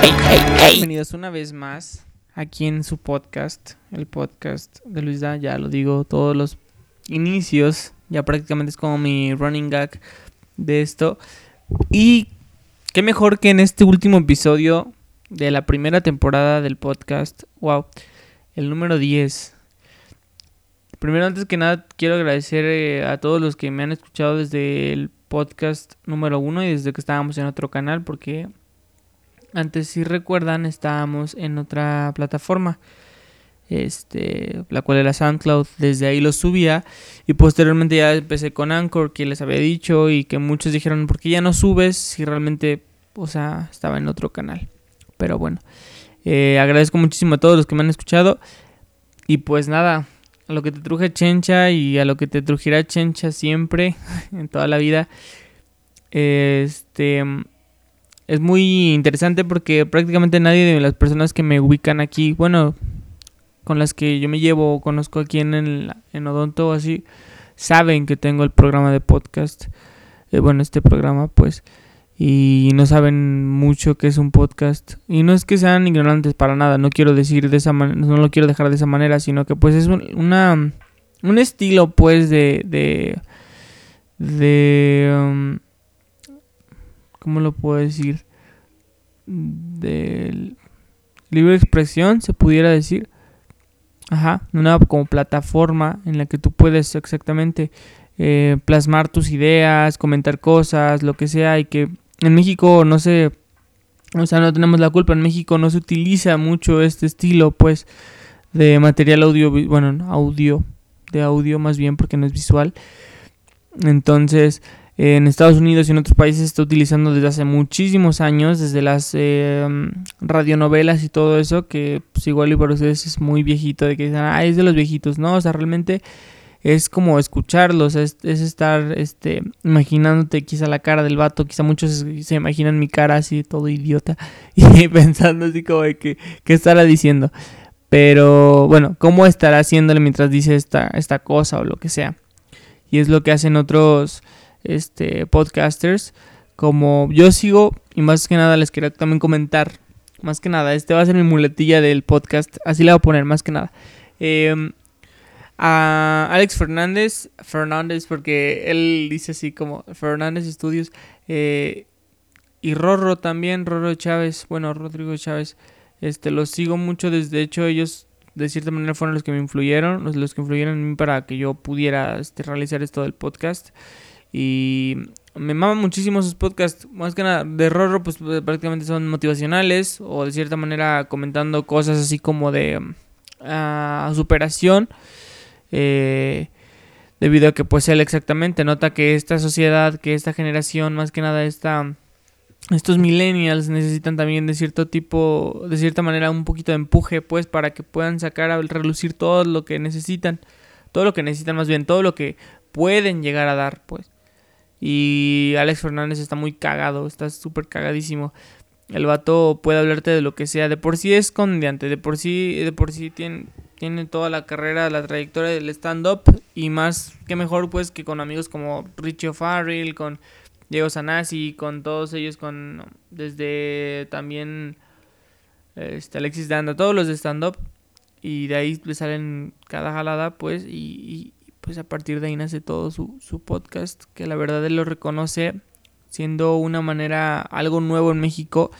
Bienvenidos una vez más aquí en su podcast, el podcast de Luisa, ya lo digo, todos los inicios, ya prácticamente es como mi running gag de esto. Y qué mejor que en este último episodio de la primera temporada del podcast, wow, el número 10. Primero, antes que nada, quiero agradecer eh, a todos los que me han escuchado desde el podcast número 1 y desde que estábamos en otro canal, porque antes, si recuerdan, estábamos en otra plataforma. Este, la cual era SoundCloud, desde ahí lo subía y posteriormente ya empecé con Anchor, que les había dicho y que muchos dijeron, ¿por qué ya no subes si realmente, o sea, estaba en otro canal? Pero bueno, eh, agradezco muchísimo a todos los que me han escuchado y pues nada, a lo que te truje Chencha y a lo que te trujera Chencha siempre, en toda la vida, este es muy interesante porque prácticamente nadie de las personas que me ubican aquí, bueno, con las que yo me llevo o conozco aquí en, el, en Odonto o así, saben que tengo el programa de podcast. Eh, bueno, este programa, pues. Y no saben mucho que es un podcast. Y no es que sean ignorantes para nada, no quiero decir de esa manera, no lo quiero dejar de esa manera, sino que pues es un, una, un estilo, pues, de. de. de. Um, ¿cómo lo puedo decir? Del libre expresión, se pudiera decir. Ajá, una como plataforma en la que tú puedes exactamente eh, plasmar tus ideas, comentar cosas, lo que sea, y que en México no se, o sea, no tenemos la culpa, en México no se utiliza mucho este estilo, pues, de material audio, bueno, audio, de audio más bien, porque no es visual. Entonces, en Estados Unidos y en otros países se está utilizando desde hace muchísimos años, desde las eh, radionovelas y todo eso, que pues igual y para ustedes es muy viejito, de que dicen, ah, es de los viejitos, ¿no? O sea, realmente es como escucharlos, es, estar este, imaginándote quizá la cara del vato, quizá muchos se, imaginan mi cara así todo idiota y pensando así como de que, ¿qué estará diciendo? Pero bueno, ¿cómo estará haciéndole mientras dice esta, esta cosa o lo que sea? Y es lo que hacen otros este, podcasters. Como yo sigo, y más que nada les quería también comentar, más que nada, este va a ser mi muletilla del podcast, así le voy a poner, más que nada. Em, a Alex Fernández, Fernández, porque él dice así como Fernández Estudios, eh, y Rorro también, Rorro Chávez, bueno, Rodrigo Chávez, este, los sigo mucho, desde hecho ellos de cierta manera fueron los que me influyeron, los, los que influyeron en mí para que yo pudiera este, realizar esto del podcast. Y me maman muchísimo sus podcasts. Más que nada, de Rorro, pues prácticamente son motivacionales. O de cierta manera comentando cosas así como de uh, superación. Eh, debido a que pues él exactamente nota que esta sociedad, que esta generación, más que nada esta, estos millennials necesitan también de cierto tipo, de cierta manera un poquito de empuje pues para que puedan sacar a relucir todo lo que necesitan, todo lo que necesitan más bien, todo lo que pueden llegar a dar pues. Y Alex Fernández está muy cagado, está súper cagadísimo. El vato puede hablarte de lo que sea. De por sí es comediante, de por sí, de por sí tiene, tiene toda la carrera, la trayectoria del stand-up. Y más que mejor, pues, que con amigos como Richie O'Farrell, con Diego Sanasi, con todos ellos, con desde también este, Alexis Danda, todos los de stand-up. Y de ahí le salen cada jalada, pues, y, pues a partir de ahí nace todo su, su podcast, que la verdad él lo reconoce siendo una manera algo nuevo en México,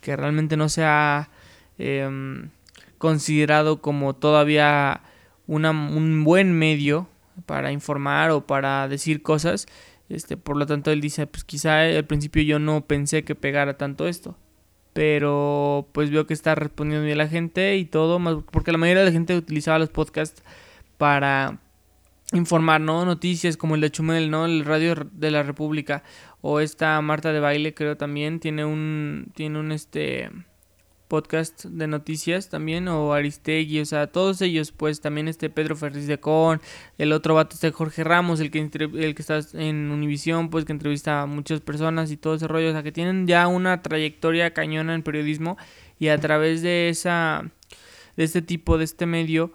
que realmente no se ha em, considerado como todavía una, un buen medio para informar o para decir cosas. Este, por lo tanto, él dice, pues quizá al principio yo no pensé que pegara tanto esto. Pero pues veo que está respondiendo bien la gente y todo, porque la mayoría de la gente utilizaba los podcasts para informar, ¿no? Noticias como el de Chumel, ¿no? El Radio de la República o esta Marta de Baile, creo también tiene un tiene un este podcast de noticias también o Aristegui, o sea, todos ellos pues también este Pedro Ferriz de Con, el otro vato este Jorge Ramos, el que el que está en Univisión, pues que entrevista a muchas personas y todo ese rollo, o sea, que tienen ya una trayectoria cañona en periodismo y a través de esa de este tipo de este medio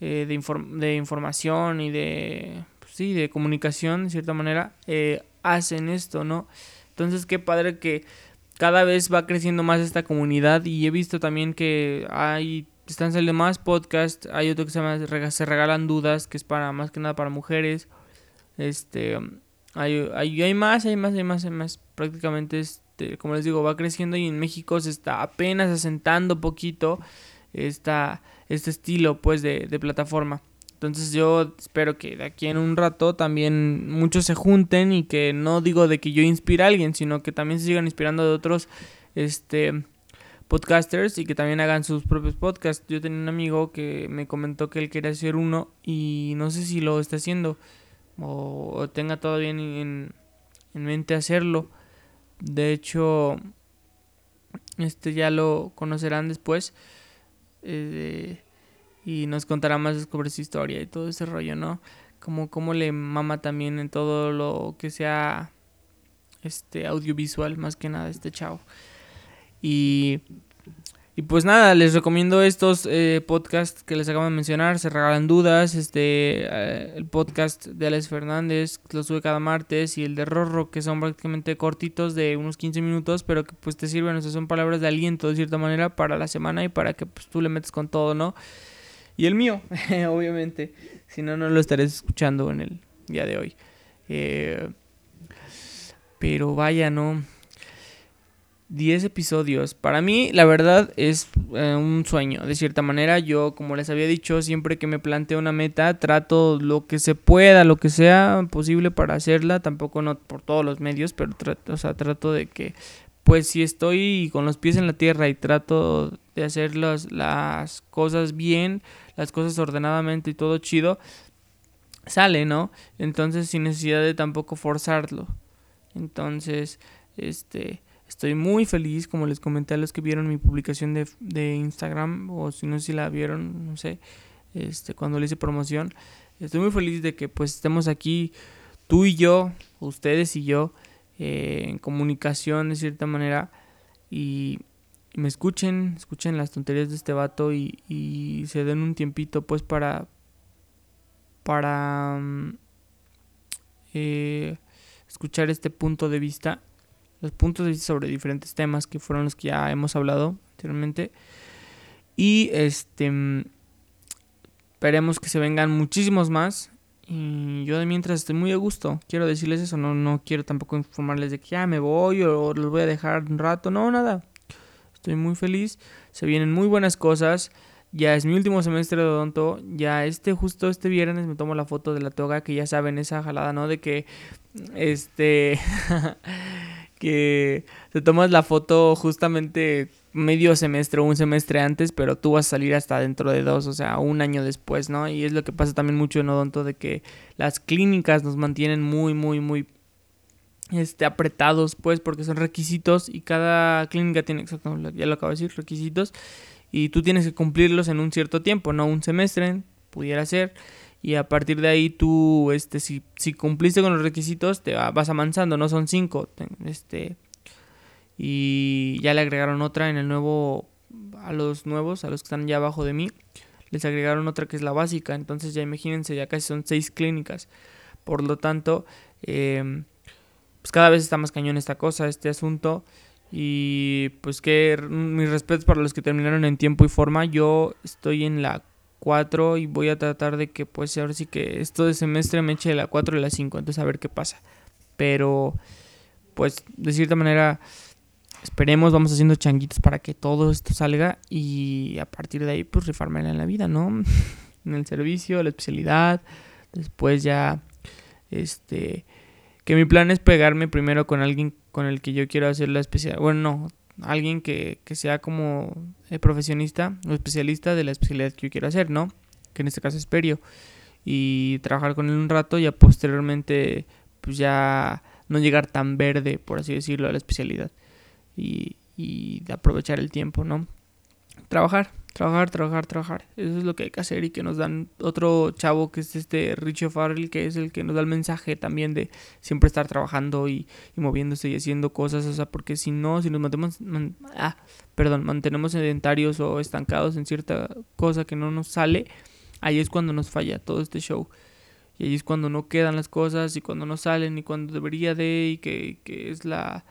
eh, de, de, información y de, pues sí, de comunicación, de cierta manera, eh, hacen esto, ¿no? Entonces, qué padre que cada vez va creciendo más esta comunidad y he visto también que hay están saliendo más podcasts, hay otro que se llama Se regalan dudas, que es para más que nada para mujeres. Este hay, hay, hay más, hay más, hay más, hay más. Prácticamente este, como les digo, va creciendo y en México se está apenas asentando poquito esta, este estilo pues de, de plataforma. Entonces yo espero que de aquí en un rato también muchos se junten y que no digo de que yo inspire a alguien, sino que también se sigan inspirando de otros este podcasters y que también hagan sus propios podcasts. Yo tenía un amigo que me comentó que él quería hacer uno y no sé si lo está haciendo o, tenga todavía en, en, en, mente hacerlo. De hecho, este ya lo conocerán después. Eh, y nos contará más sobre su historia y todo ese rollo, ¿no? Como cómo le mama también en todo lo que sea este audiovisual más que nada este chavo. Y y pues nada, les recomiendo estos eh, podcasts que les acabo de mencionar. Se regalan dudas. Este, eh, el podcast de Alex Fernández, que lo sube cada martes. Y el de Rorro, que son prácticamente cortitos de unos 15 minutos, pero que pues te sirven. O sea, son palabras de aliento de cierta manera para la semana y para que pues, tú le metes con todo, ¿no? Y el mío, obviamente. Si no, no lo estaréis escuchando en el día de hoy. Eh, pero vaya, ¿no? 10 episodios. Para mí, la verdad, es eh, un sueño. De cierta manera, yo, como les había dicho, siempre que me planteo una meta, trato lo que se pueda, lo que sea posible para hacerla. Tampoco no por todos los medios, pero trato, o sea, trato de que, pues si estoy con los pies en la tierra y trato de hacer las, las cosas bien, las cosas ordenadamente y todo chido, sale, ¿no? Entonces, sin necesidad de tampoco forzarlo. Entonces, este Estoy muy feliz, como les comenté a los que vieron mi publicación de, de Instagram, o si no si la vieron, no sé, este, cuando le hice promoción. Estoy muy feliz de que pues estemos aquí, tú y yo, ustedes y yo, eh, en comunicación de cierta manera, y, me escuchen, escuchen las tonterías de este vato y, y se den un tiempito pues para, para mm, eh, escuchar este punto de vista los puntos de vista sobre diferentes temas que fueron los que ya hemos hablado anteriormente. Y este esperemos que se vengan muchísimos más. Y yo de mientras estoy muy a gusto. Quiero decirles eso, no, no quiero tampoco informarles de que ya me voy o los voy a dejar un rato. No, nada. Estoy muy feliz. Se vienen muy buenas cosas. Ya es mi último semestre de odonto. Ya este, justo este viernes me tomo la foto de la toga. Que ya saben, esa jalada, ¿no? De que. Este. que te tomas la foto justamente medio semestre o un semestre antes, pero tú vas a salir hasta dentro de dos, o sea, un año después, ¿no? Y es lo que pasa también mucho en Odonto, de que las clínicas nos mantienen muy, muy, muy este, apretados, pues, porque son requisitos y cada clínica tiene, exactamente, ya lo acabo de decir, requisitos, y tú tienes que cumplirlos en un cierto tiempo, no un semestre, pudiera ser y a partir de ahí tú, este, si, si cumpliste con los requisitos, te vas avanzando, no son cinco, este, y ya le agregaron otra en el nuevo, a los nuevos, a los que están ya abajo de mí, les agregaron otra que es la básica, entonces ya imagínense, ya casi son seis clínicas, por lo tanto, em, pues cada vez está más cañón esta cosa, este asunto, y pues que mis respetos para los que terminaron en tiempo y forma, yo estoy en la 4 y voy a tratar de que pues ahora sí que esto de semestre me eche la 4 y la 5, entonces a ver qué pasa. Pero pues de cierta manera esperemos, vamos haciendo changuitos para que todo esto salga y a partir de ahí pues rifármela en la vida, ¿no? en el servicio, la especialidad, después ya este que mi plan es pegarme primero con alguien con el que yo quiero hacer la especialidad. Bueno, no, alguien que, que sea como eh, profesionista o especialista de la especialidad que yo quiero hacer, ¿no? Que en este caso es perio. Y trabajar con él un rato y posteriormente pues ya no llegar tan verde, por así decirlo, a la especialidad. Y, y aprovechar el tiempo, ¿no? Trabajar, Trabajar, trabajar, trabajar. Eso es lo que hay que hacer y que nos dan otro chavo que es este Richie Farrell, que es el que nos da el mensaje también de siempre estar trabajando y, moviéndose y haciendo cosas. O sea, porque si no, si nos mantenemos, ah, perdón, mantenemos sedentarios o estancados en cierta cosa que no nos sale, ahí es cuando nos falla todo este show. Y ahí es cuando no quedan las cosas y cuando no salen y cuando debería de y que, que es la,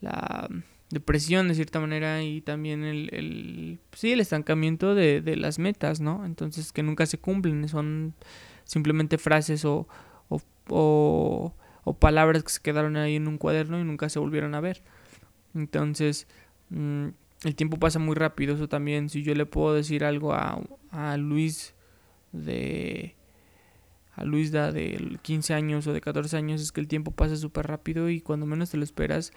la depresión de cierta manera y también el, el sí el estancamiento de, de, las metas no entonces que nunca se cumplen son simplemente frases o, o, o, palabras que se quedaron ahí en un cuaderno y nunca se volvieron a ver. Entonces mm, el tiempo pasa muy rápido eso también si yo le puedo decir algo a, a Luis de a Luis da de 15 años o de 14 años es que el tiempo pasa súper rápido y cuando menos te lo esperas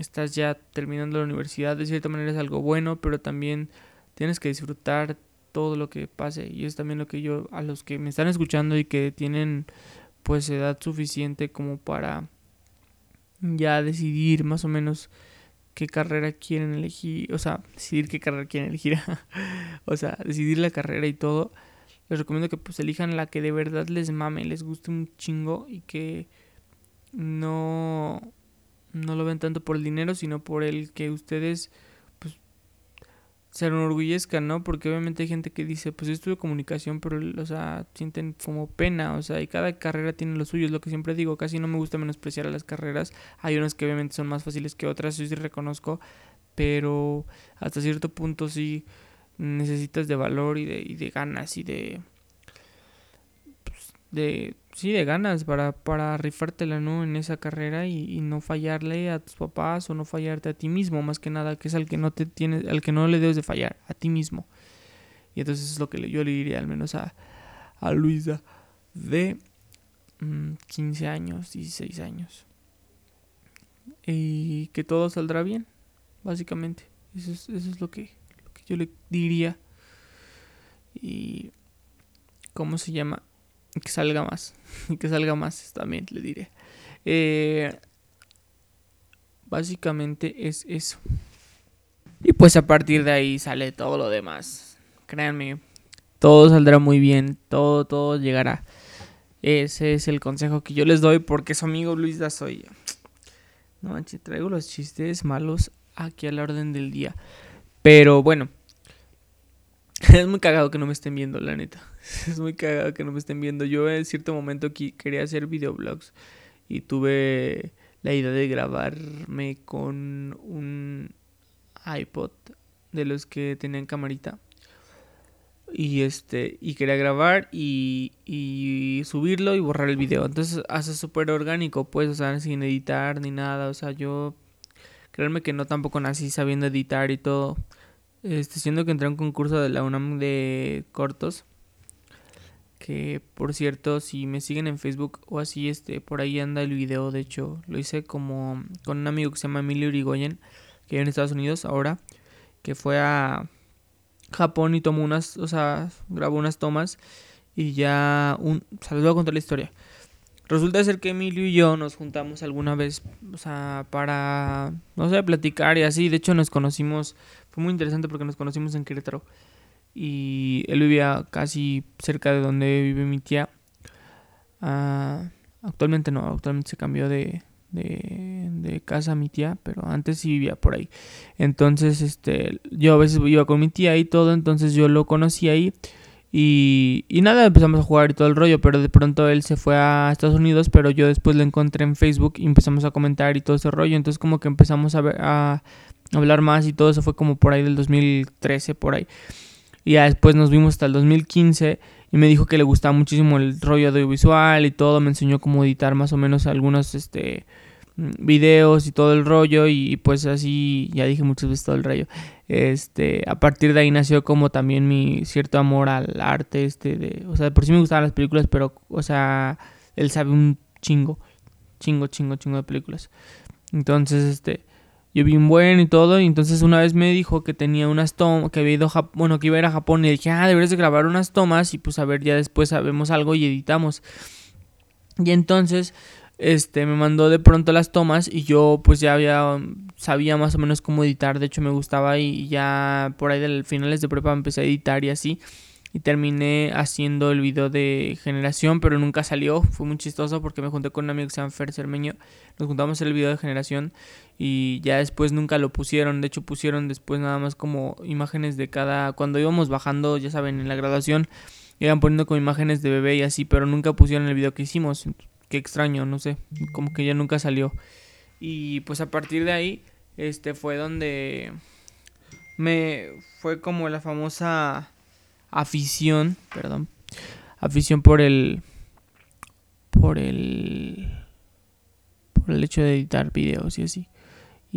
estás ya terminando la universidad, de cierta manera es algo bueno, pero también tienes que disfrutar todo lo que pase. Y es también lo que yo a los que me están escuchando y que tienen pues edad suficiente como para ya decidir más o menos qué carrera quieren elegir, o sea, decidir qué carrera quieren elegir, o sea, decidir la carrera y todo, les recomiendo que pues elijan la que de verdad les mame, les guste un chingo y que no no lo ven tanto por el dinero, sino por el que ustedes pues se enorgullezcan, ¿no? Porque obviamente hay gente que dice, pues yo estudio comunicación, pero, o sea, sienten como pena, o sea, y cada carrera tiene lo suyo, es lo que siempre digo, casi no me gusta menospreciar a las carreras, hay unas que obviamente son más fáciles que otras, yo sí reconozco, pero hasta cierto punto sí necesitas de valor y de, y de ganas y de... De sí, de ganas para, para rifártela, ¿no? En esa carrera y, no fallarle a tus papás o no fallarte a ti mismo, más que nada, que es al que no te tiene, al que no le debes de fallar, a ti mismo. Y entonces es lo que yo le diría al menos a, a Luisa de 15 mm, años, 16 años. Y que todo saldrá bien, básicamente. Eso es, eso es lo, que, lo que yo le diría. Y... ¿Cómo se llama? que salga más. Y que salga más también, le diré. Eh, básicamente es eso. Y pues a partir de ahí sale todo lo demás. Créanme, todo saldrá muy bien. Todo, todo llegará. Ese es el consejo que yo les doy porque su amigo Luis da soy. No manches, traigo los chistes malos aquí a la orden del día. Pero bueno, es muy cagado que no me estén viendo, la neta. Es muy cagado que no me estén viendo. Yo en cierto momento aquí quería hacer videoblogs y tuve la idea de grabarme con un iPod de los que tenían camarita. Y este, y quería grabar y, y subirlo y borrar el video. Entonces hace súper orgánico, pues, o sea, sin editar ni nada. O sea, yo, créanme que no tampoco nací sabiendo editar y todo. Este, siendo que entré a un concurso de la UNAM de cortos. Que por cierto, si me siguen en Facebook o así, este, por ahí anda el video. De hecho, lo hice como con un amigo que se llama Emilio Urigoyen, que vive en Estados Unidos ahora, que fue a Japón y tomó unas, o sea, grabó unas tomas y ya un, o sea, les voy a contar la historia. Resulta ser que Emilio y yo nos juntamos alguna vez, o sea, para, no sé, platicar y así. De hecho, nos conocimos, fue muy interesante porque nos conocimos en Querétaro. Y él vivía casi cerca de donde vive mi tía. Ah, actualmente no, actualmente se cambió de, de, de, casa mi tía, pero antes sí vivía por ahí. Entonces, este, yo a veces iba con mi tía y todo, entonces yo lo conocí ahí. Y, y nada, empezamos a jugar y todo el rollo, pero de pronto él se fue a Estados Unidos, pero yo después lo encontré en Facebook y empezamos a comentar y todo ese rollo. Entonces como que empezamos a, ver, a hablar más y todo eso fue como por ahí del 2013, por ahí. Y ya después nos vimos hasta el 2015 y me dijo que le gustaba muchísimo el rollo audiovisual y todo, me enseñó cómo editar más o menos algunos este videos y todo el rollo y, pues así ya dije muchas veces todo el rollo. Este a partir de ahí nació como también mi cierto amor al arte este de o sea por sí me gustaban las películas pero o sea él sabe un chingo chingo chingo chingo de películas. Entonces este yo vi un buen y todo y entonces una vez me dijo que tenía unas tomas que había ido a bueno que iba a ir a Japón y dije ah deberías de grabar unas tomas y pues a ver ya después sabemos algo y editamos y entonces este me mandó de pronto las tomas y yo pues ya había sabía más o menos cómo editar, de hecho me gustaba y ya por ahí del finales de prepa empecé a editar y así y terminé haciendo el video de generación, pero nunca salió, fue muy chistoso porque me junté con un amigo que se llama Fer Cermeño, nos juntamos el video de generación y ya después nunca lo pusieron, de hecho pusieron después nada más como imágenes de cada cuando íbamos bajando, ya saben, en la graduación iban poniendo como imágenes de bebé y así, pero nunca pusieron el video que hicimos qué extraño, no sé, como que ya nunca salió. Y pues a partir de ahí, este fue donde me fue como la famosa afición, perdón, afición por el por el por el hecho de editar videos y así.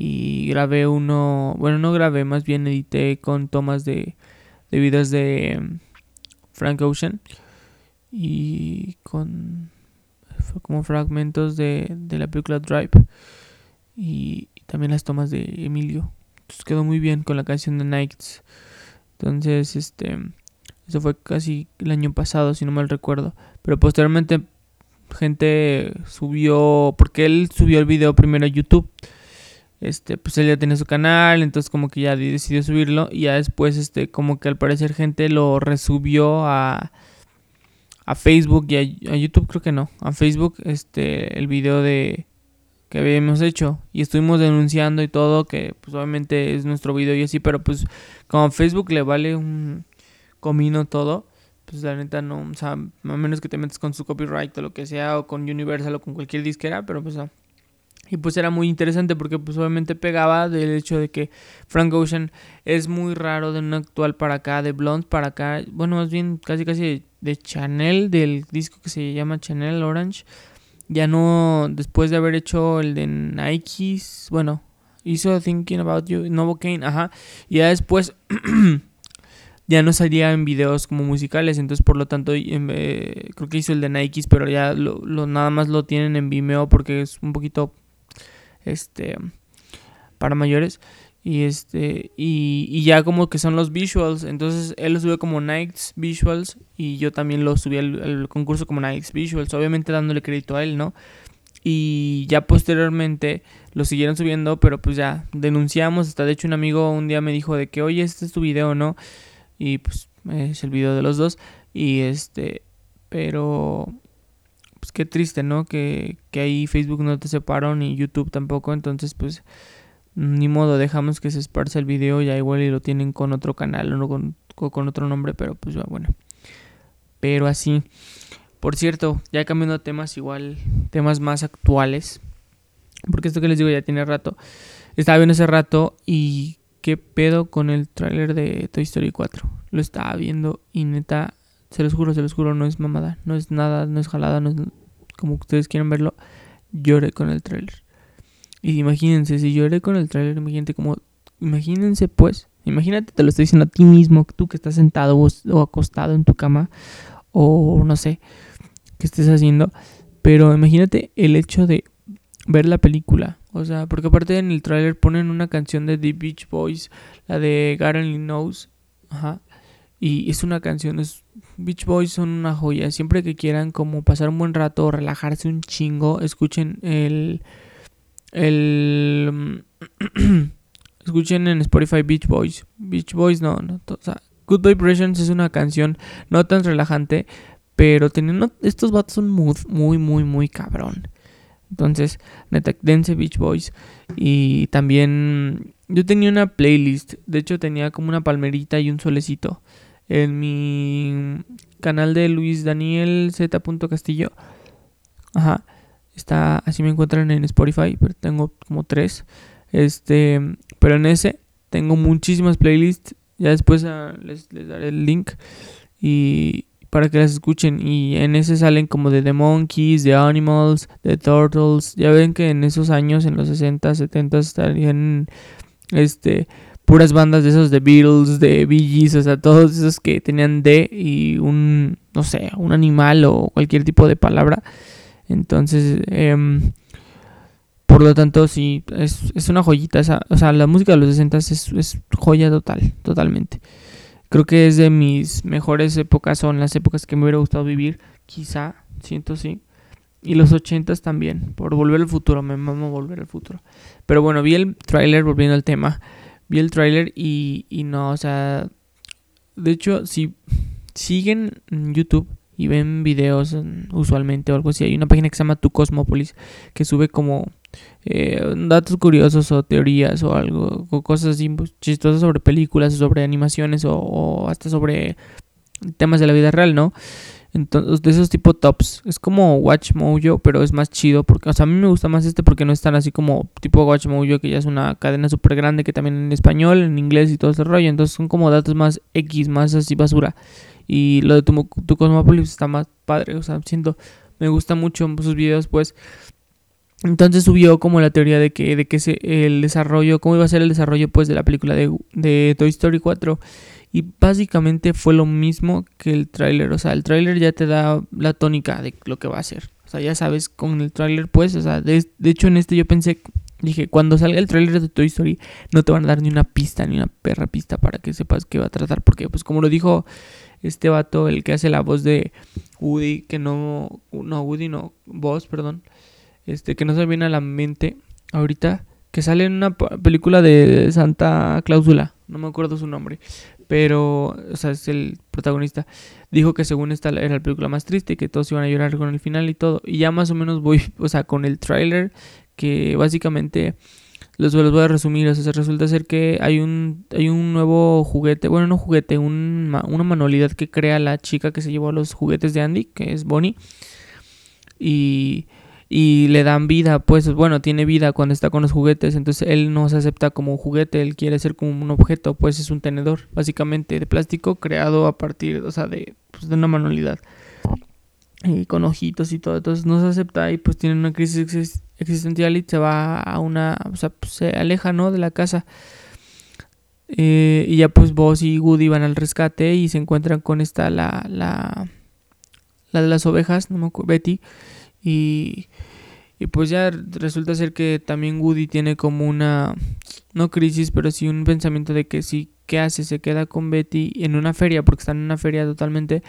Y grabé uno, bueno, no grabé, más bien edité con tomas de de videos de em, Frank Ocean y con como fragmentos de, de la película Drive y, también las tomas de Emilio. Entonces quedó muy bien con la canción de Nights. Entonces, este, eso fue casi el año pasado, si no mal recuerdo. Pero posteriormente gente subió, porque él subió el video primero a YouTube. Este, pues él ya tenía su canal, entonces como que ya decidió subirlo y ya después, este, como que al parecer gente lo resubió a, a Facebook y a, YouTube, creo que no, a Facebook, este, el video de, que habíamos hecho y estuvimos denunciando y todo que pues obviamente es nuestro video y así pero pues como a Facebook le vale un comino todo pues la neta no o sea a menos que te metas con su copyright o lo que sea o con Universal o con cualquier disquera pero pues no. Y pues era muy interesante porque pues obviamente pegaba del hecho de que Frank Ocean es muy raro de un actual para acá, de Blonde para acá, bueno más bien casi casi de Chanel, del disco que se llama Chanel Orange, ya no, después de haber hecho el de Nike, bueno, hizo Thinking About You, Novocaine, ajá, y ya después ya no salía en videos como musicales, entonces por lo tanto eh, creo que hizo el de Nike, pero ya lo, nada más lo tienen en Vimeo porque es un poquito este para mayores. Y este y, ya como que son los visuals. Entonces él lo subió como Nights Visuals y yo también lo subí al, concurso como Nights Visuals obviamente dándole crédito a él no y ya posteriormente lo siguieron subiendo pero pues ya denunciamos. Hasta de hecho un amigo un día me dijo de que oye este es tu video no y pues es el video de los dos. Y este pero pues qué triste no que, que ahí Facebook no te separó y YouTube tampoco entonces pues ni modo, dejamos que se esparza el video, ya igual y lo tienen con otro canal o con, otro nombre, pero pues bueno. Pero así. Por cierto, ya cambiando temas igual, temas más actuales. Porque esto que les digo ya tiene rato. Estaba viendo hace rato y qué pedo con el tráiler de Toy Story 4. Lo estaba viendo y neta, se los juro, se los juro, no es mamada, no es nada, no es jalada, no es como ustedes quieran verlo. Lloré con el tráiler. Y imagínense, si lloré con el trailer, imagínate como, imagínense pues, imagínate, te lo estoy diciendo a ti mismo, tú que estás sentado o, acostado en tu cama, o no sé, qué estés haciendo, pero imagínate el hecho de ver la película, o sea, porque aparte en el trailer ponen una canción de The Beach Boys, la de Only Knows, ajá, y es una canción, es, Beach Boys son una joya, siempre que quieran como pasar un buen rato relajarse un chingo, escuchen el el... escuchen en Spotify Beach Boys. Beach Boys no, no. O sea, Good Vibrations es una canción no tan relajante, pero teniendo estos vatos un mood muy, muy, muy cabrón. Entonces, neta, dense Beach Boys. Y también yo tenía una playlist. De hecho, tenía como una palmerita y un solecito. En mi canal de Luis Daniel Z. Castillo. Ajá. Está, así me encuentran en Spotify, pero tengo como tres. Este, pero en ese tengo muchísimas playlists. Ya después ah, les, daré el link y para que las escuchen. Y en ese salen como de The Monkeys, The Animals, The Turtles. Ya ven que en esos años, en los 60, 70, estarían este puras bandas de esos de Beatles, de Bee Gees, o sea, todos esos que tenían D y un, no sé, un animal o cualquier tipo de palabra. Entonces, em, por lo tanto, sí, es, una joyita. Esa, o sea, la música de los 60 es, es joya total, totalmente. Creo que es de mis mejores épocas, son las épocas que me hubiera gustado vivir, quizá, siento sí. Y los 80 también, por volver al futuro, me mamo volver al futuro. Pero bueno, vi el tráiler, volviendo al tema, vi el tráiler y, y no, o sea, de hecho, si siguen en YouTube, y ven videos usualmente o algo así. Hay una página que se llama Tu Cosmópolis que sube como eh, datos curiosos o teorías o algo, o cosas así pues, chistosas sobre películas, sobre animaciones o, hasta sobre temas de la vida real, ¿no? Entonces, de esos tipo tops. Es como Watch Mojo, pero es más chido. Porque, o sea, a mí me gusta más este porque no es tan así como tipo Watch Mojo, que ya es una cadena súper grande que también en español, en inglés y todo ese rollo. Entonces son como datos más X, más así basura. Y lo de tu, tu Cosmopolis está más padre. O sea, siento, me gusta mucho sus videos, pues. Entonces subió como la teoría de que, de que el desarrollo, cómo iba a ser el desarrollo pues de la película de, de Toy Story 4 y básicamente fue lo mismo que el tráiler. O sea, el tráiler ya te da la tónica de lo que va a ser. O sea, ya sabes con el tráiler, pues, o sea, de, hecho en este yo pensé, dije, cuando salga el tráiler de Toy Story, no te van a dar ni una pista, ni una perra pista para que sepas qué va a tratar. Porque, pues, como lo dijo este vato, el que hace la voz de Woody, que no, no, Woody no, voz, perdón, este, que no se viene a la mente ahorita, que sale en una película de Santa Cláusula, no me acuerdo su nombre, pero, o sea, es el protagonista. Dijo que según esta era la película más triste y que todos iban a llorar con el final y todo. Y ya más o menos voy, o sea, con el tráiler que básicamente los, voy a resumir. O sea, resulta ser que hay un, hay un nuevo juguete, bueno, no juguete, un, una manualidad que crea la chica que se llevó a los juguetes de Andy, que es Bonnie. Y y le dan vida, pues bueno, tiene vida cuando está con los juguetes, entonces él no se acepta como un juguete, él quiere ser como un objeto, pues es un tenedor, básicamente de plástico creado a partir, o sea, de, pues, de una manualidad y con ojitos y todo, entonces no se acepta y pues tiene una crisis existencial y se va a una, o sea, pues, se aleja, ¿no? De la casa. Eh, y ya pues Boss y Woody van al rescate y se encuentran con esta, la, la, la de las ovejas, no me acuerdo, Betty y, y pues ya resulta ser que también Woody tiene como una, no crisis, pero sí un pensamiento de que sí, ¿qué hace? Se queda con Betty en una feria, porque están en una feria totalmente,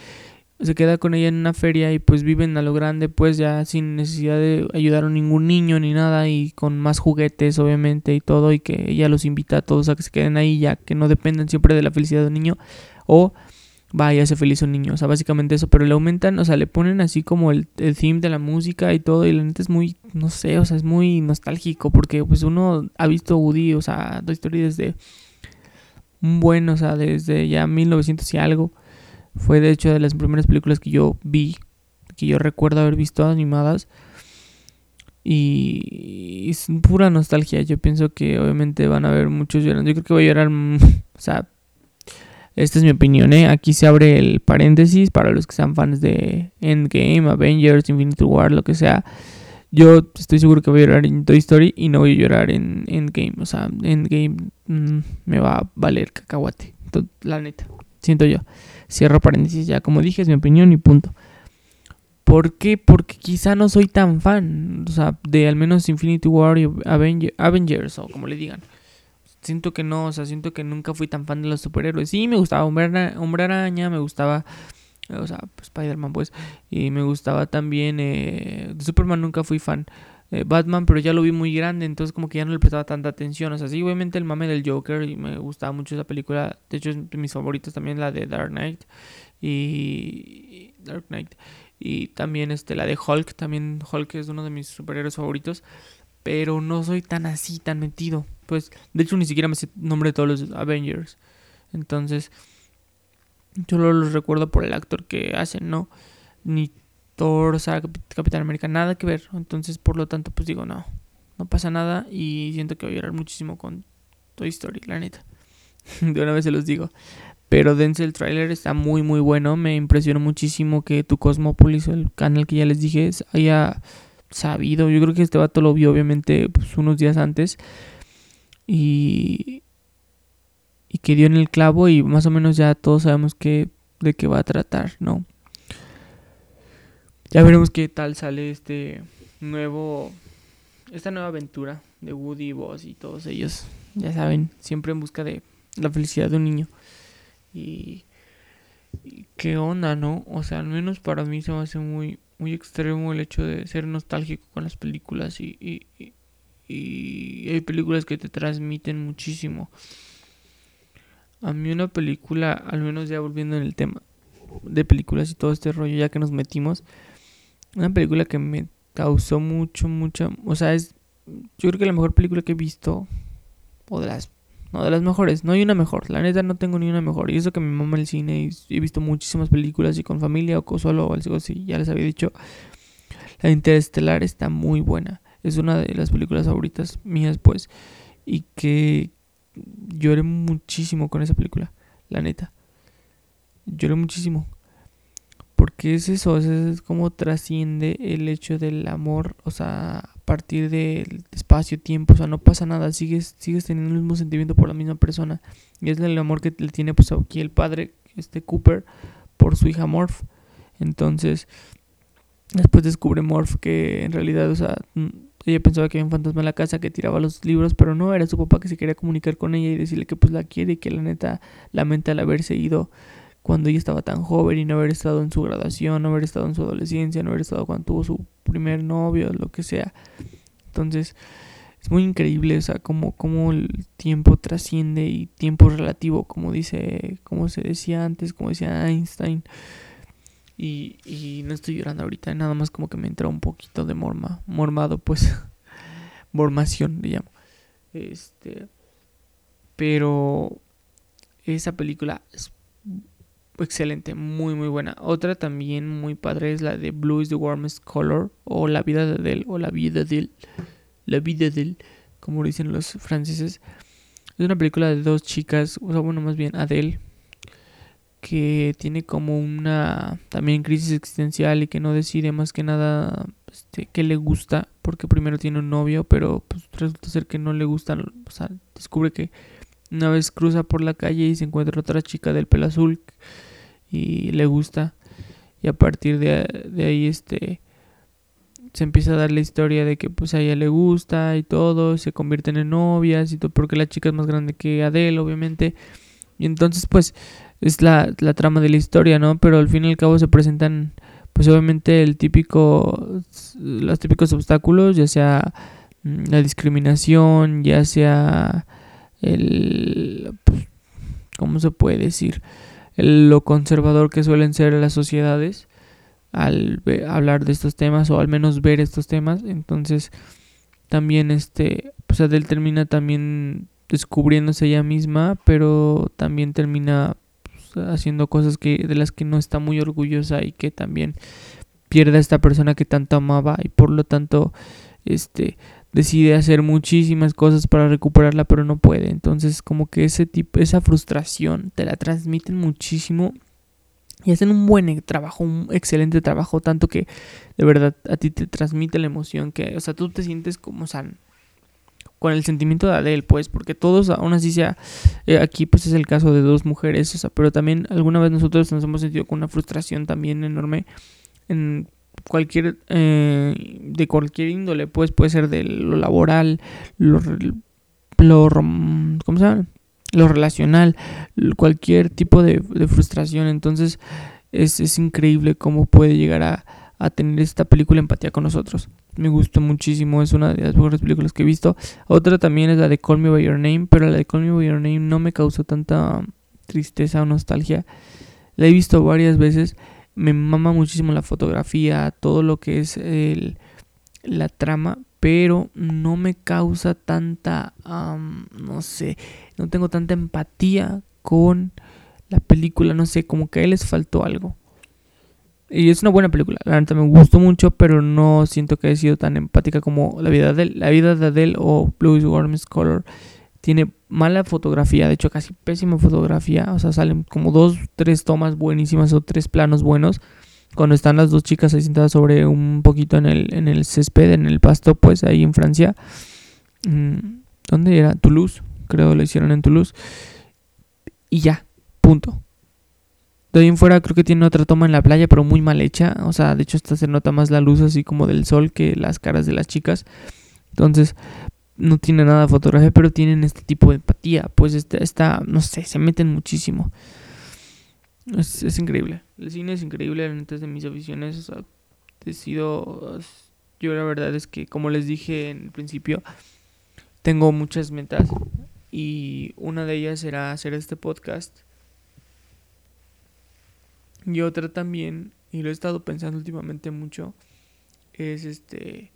se queda con ella en una feria y pues viven a lo grande, pues ya sin necesidad de ayudar a ningún niño ni nada y con más juguetes obviamente y todo y que ella los invita a todos a que se queden ahí ya que no dependan siempre de la felicidad de un niño o vaya, hace feliz un niño. O sea, básicamente eso, pero le aumentan, o sea, le ponen así como el, el theme de la música y todo, y la neta es muy, no sé, o sea, es muy nostálgico, porque pues uno ha visto Woody, o sea, Toy Story desde un buen, o sea, desde ya 1900 y algo. Fue de hecho de las primeras películas que yo vi, que yo recuerdo haber visto animadas. Y es pura nostalgia. Yo pienso que obviamente van a haber muchos llorando. Yo creo que voy a llorar, o sea, esta es mi opinión, ¿eh? Aquí se abre el paréntesis para los que sean fans de Endgame, Avengers, Infinity War, lo que sea. Yo estoy seguro que voy a llorar en Toy Story y no voy a llorar en Endgame. O sea, Endgame mm, me va a valer cacahuate. La neta, siento yo. Cierro paréntesis ya. Como dije, es mi opinión y punto. ¿Por qué? Porque quizá no soy tan fan. O sea, de al menos Infinity War y Avengers o como le digan siento que no, o sea, siento que nunca fui tan fan de los superhéroes. Sí, me gustaba Hombre, Araña, me gustaba, o sea, Spider-Man, pues, y me gustaba también, eh, Superman nunca fui fan. Eh, Batman, pero ya lo vi muy grande, entonces como que ya no le prestaba tanta atención. O sea, sí, obviamente el mame del Joker y me gustaba mucho esa película. De hecho, es de mis favoritos también la de Dark Knight y Dark Knight y también este la de Hulk, también Hulk es uno de mis superhéroes favoritos pero no soy tan así, tan metido. Pues, de hecho, ni siquiera me sé el nombre de todos los Avengers. Entonces, yo los recuerdo por el actor que hacen, ¿no? Ni Thor, sea, Capitán América, nada que ver. Entonces, por lo tanto, pues digo, no, no pasa nada. Y siento que voy a llorar muchísimo con Toy Story, la neta. de una vez se los digo. Pero dense el trailer, está muy, muy bueno. Me impresionó muchísimo que tu Cosmopolis, el canal que ya les dije, haya sabido. Yo creo que este vato lo vio obviamente pues, unos días antes. Y, y que dio en el clavo y más o menos ya todos sabemos que, de qué va a tratar, ¿no? Ya veremos qué tal sale este nuevo, esta nueva aventura de Woody y Buzz y todos ellos. Ya saben, siempre en busca de la felicidad de un niño. Y, y qué onda, ¿no? O sea, al menos para mí se me hace muy, muy extremo el hecho de ser nostálgico con las películas y, y, hay películas que te transmiten muchísimo. A mí una película, al menos ya volviendo en el tema de películas y todo este rollo ya que nos metimos, una película que me causó mucho, mucha, o sea, es yo creo que la mejor película que he visto, o de las no, de las mejores. No hay una mejor. La neta no tengo ni una mejor. Y eso que mi mamá el cine y he visto muchísimas películas y con familia o solo o algo así, ya les había dicho. La Interestelar está muy buena. Es una de las películas favoritas mías, pues. Y que lloré muchísimo con esa película, la neta. Lloré muchísimo. Porque es eso, es como trasciende el hecho del amor, o sea, a partir del espacio-tiempo, o sea, no pasa nada, sigues, sigues teniendo el mismo sentimiento por la misma persona. Y es el amor que le tiene pues aquí el padre, este Cooper, por su hija Morph. Entonces, después descubre Morph que en realidad, o sea, ella pensaba que había un fantasma en la casa que tiraba los libros, pero no, era su papá que se quería comunicar con ella y decirle que pues la quiere y que la neta lamenta el haberse ido cuando ella estaba tan joven y no haber estado en su graduación, no haber estado en su adolescencia, no haber estado cuando tuvo su primer novio, lo que sea. Entonces, es muy increíble, o sea, cómo, cómo el tiempo trasciende y tiempo relativo, como dice, como se decía antes, como decía Einstein. Y, no estoy llorando ahorita, nada más como que me entra un poquito de morma, mormado, pues, mormación, le llamo. Este, pero esa película es excelente, muy muy buena. Otra también muy padre es la de Blue is the Warmest Color o La vida de Adele o La vida de él, La vida de como dicen los franceses. Es una película de dos chicas, o sea, bueno, más bien Adele, que tiene como una también crisis existencial y que no decide más que nada este, que le gusta, porque primero tiene un novio, pero pues resulta ser que no le gusta, o sea, descubre que una vez cruza por la calle y se encuentra otra chica del pelo azul y le gusta y a partir de, ahí este se empieza a dar la historia de que pues a ella le gusta y todo, se convierten en novias y todo, porque la chica es más grande que Adele, obviamente. Y entonces pues es la, la trama de la historia, ¿no? Pero al fin y al cabo se presentan pues obviamente el típico los típicos obstáculos, ya sea mm, la discriminación, ya sea el pues, ¿cómo se puede decir? lo conservador que suelen ser las sociedades al hablar de estos temas o al menos ver estos temas entonces también este pues Adele termina también descubriéndose ella misma pero también termina haciendo cosas que de las que no está muy orgullosa y que también pierde a esta persona que tanto amaba y por lo tanto este decide hacer muchísimas cosas para recuperarla, pero no puede. Entonces, como que ese tipo, esa frustración te la transmiten muchísimo y hacen un buen trabajo, un excelente trabajo, tanto que de verdad a ti te transmite la emoción que, o sea, tú te sientes como, sea, con el sentimiento de Adele, pues, porque todos, aún así sea, eh, aquí pues es el caso de dos mujeres, o sea, pero también alguna vez nosotros nos hemos sentido con una frustración también enorme en cualquier eh, de cualquier índole pues puede ser de lo laboral lo, ¿cómo se llama? lo relacional cualquier tipo de, frustración entonces es, es, increíble cómo puede llegar a, a, tener esta película empatía con nosotros me gustó muchísimo es una de las mejores películas que he visto otra también es la de Call Me By Your Name pero la de Call Me By Your Name no me causó tanta tristeza o nostalgia la he visto varias veces me mama muchísimo la fotografía, todo lo que es el, la trama, pero no me causa tanta, no sé, no tengo tanta empatía con la película, no sé, como que a él les faltó algo. Y es una buena película, la verdad me gustó mucho, pero no siento que haya sido tan empática como La vida de Adele, La vida de Adele o Blue is Warmest Color tiene mala fotografía, de hecho casi pésima fotografía, o sea, salen como dos, tres tomas buenísimas o tres planos buenos. Cuando están las dos chicas ahí sentadas sobre un poquito en el, en el césped, en el pasto, pues ahí en Francia. Mm, ¿Dónde era? Toulouse, creo lo hicieron en Toulouse. Y ya, punto. De ahí en fuera creo que tiene otra toma en la playa, pero muy mal hecha. O sea, de hecho esta se nota más la luz así como del sol que las caras de las chicas. Entonces, no tiene nada de fotografía, pero tienen este tipo de empatía. Pues está, no sé, se meten muchísimo. Es, increíble. El cine es increíble, antes de mis aficiones. O he sido. Yo la verdad es que, como les dije en el principio, tengo muchas metas. Y una de ellas será hacer este podcast. Y otra también, y lo he estado pensando últimamente mucho, es este.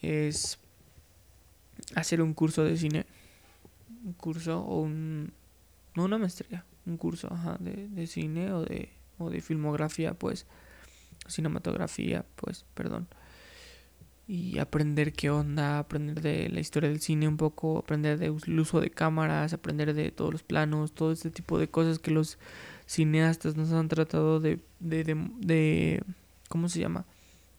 Es hacer un curso de cine. curso o un... No una maestría, un curso de, de cine o de, o de filmografía, pues, cinematografía, pues, perdón. Y aprender qué onda, aprender de la historia del cine un poco, aprender del uso de cámaras, aprender de todos los planos, todo este tipo de cosas que los cineastas nos han tratado de, de, de, ¿cómo se llama?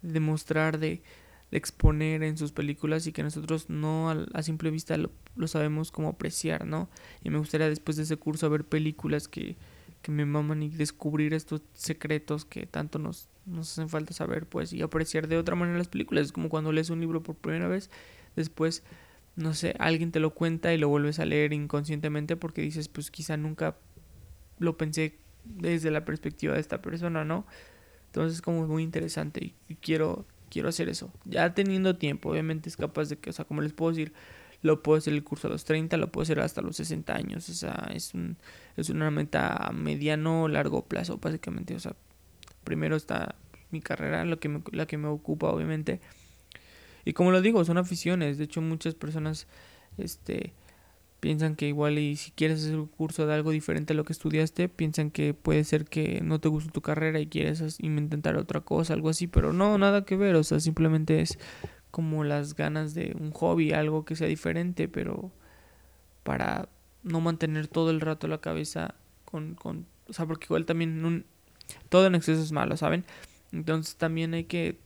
De demostrar, de, de, exponer en sus películas y que nosotros no a, simple vista lo, lo, sabemos cómo apreciar, ¿no? Y me gustaría después de ese curso ver películas que, que me maman y descubrir estos secretos que tanto nos, nos hacen falta saber, pues, y apreciar de otra manera las películas. Es como cuando lees un libro por primera vez, después, no sé, alguien te lo cuenta y lo vuelves a leer inconscientemente porque dices, pues quizá nunca lo pensé desde la perspectiva de esta persona, ¿no? Entonces es como muy interesante y, quiero, quiero hacer eso. Ya teniendo tiempo, obviamente es capaz de que, o sea, como les puedo decir, lo puedo hacer el curso a los 30, lo puedo hacer hasta los 60 años. O sea, es, un, es una meta a mediano largo plazo, básicamente. O sea, primero está mi carrera, lo que la que me ocupa, obviamente. Y como lo digo, son aficiones. De hecho, muchas personas este, piensan que igual y si quieres hacer un curso de algo diferente a lo que estudiaste, piensan que puede ser que no te guste tu carrera y quieres intentar otra cosa, algo así. Pero no, nada que ver. O sea, simplemente es como las ganas de un hobby, algo que sea diferente, pero para no mantener todo el rato la cabeza con, con o sea, porque igual también un, todo en exceso es malo, ¿saben? Entonces también hay que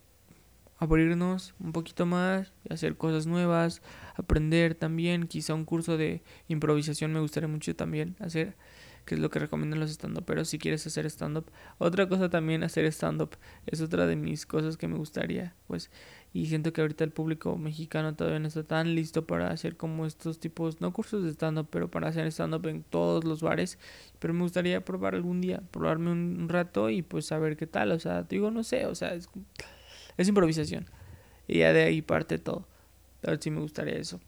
abrirnos un poquito más hacer cosas nuevas, aprender también, quizá un curso de improvisación me gustaría mucho también hacer que es lo que recomiendan los stand-up, pero si quieres hacer stand-up, otra cosa también hacer stand-up es otra de mis cosas que me gustaría, pues, y siento que ahorita el público mexicano todavía no está tan listo para hacer como estos tipos, no cursos de stand-up, pero para hacer stand-up en todos los bares, pero me gustaría probar algún día, probarme un, rato y pues saber qué tal, o sea, digo, no sé, o sea, es, es improvisación, y ya de ahí parte todo, a ver si me gustaría eso.